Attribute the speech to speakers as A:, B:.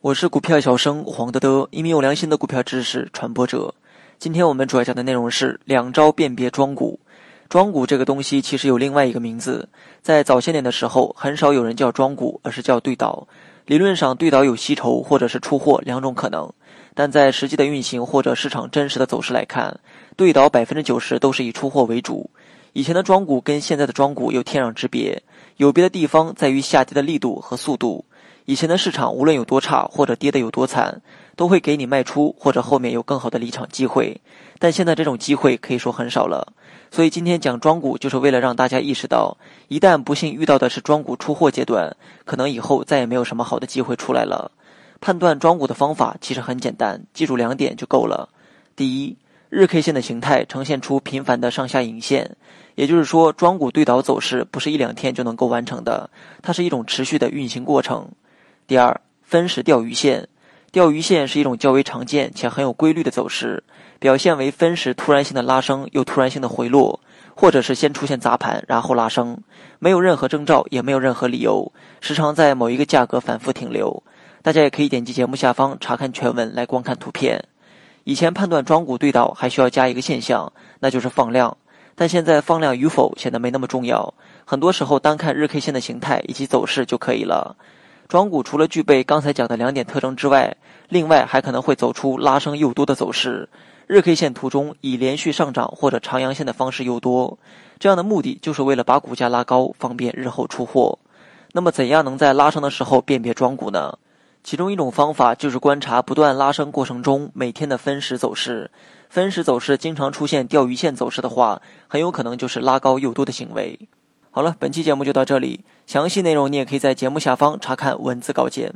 A: 我是股票小生黄德德，一名有良心的股票知识传播者。今天我们主要讲的内容是两招辨别庄股。庄股这个东西其实有另外一个名字，在早些年的时候，很少有人叫庄股，而是叫对倒。理论上，对倒有吸筹或者是出货两种可能，但在实际的运行或者市场真实的走势来看，对倒百分之九十都是以出货为主。以前的庄股跟现在的庄股有天壤之别，有别的地方在于下跌的力度和速度。以前的市场无论有多差或者跌得有多惨，都会给你卖出或者后面有更好的离场机会，但现在这种机会可以说很少了。所以今天讲庄股，就是为了让大家意识到，一旦不幸遇到的是庄股出货阶段，可能以后再也没有什么好的机会出来了。判断庄股的方法其实很简单，记住两点就够了。第一，日 K 线的形态呈现出频繁的上下影线，也就是说，庄股对倒走势不是一两天就能够完成的，它是一种持续的运行过程。第二，分时钓鱼线，钓鱼线是一种较为常见且很有规律的走势。表现为分时突然性的拉升，又突然性的回落，或者是先出现砸盘，然后拉升，没有任何征兆，也没有任何理由，时常在某一个价格反复停留。大家也可以点击节目下方查看全文来观看图片。以前判断庄股对倒还需要加一个现象，那就是放量，但现在放量与否显得没那么重要，很多时候单看日 K 线的形态以及走势就可以了。庄股除了具备刚才讲的两点特征之外，另外还可能会走出拉升又多的走势。日 K 线图中以连续上涨或者长阳线的方式又多，这样的目的就是为了把股价拉高，方便日后出货。那么，怎样能在拉升的时候辨别庄股呢？其中一种方法就是观察不断拉升过程中每天的分时走势。分时走势经常出现钓鱼线走势的话，很有可能就是拉高诱多的行为。好了，本期节目就到这里，详细内容你也可以在节目下方查看文字稿件。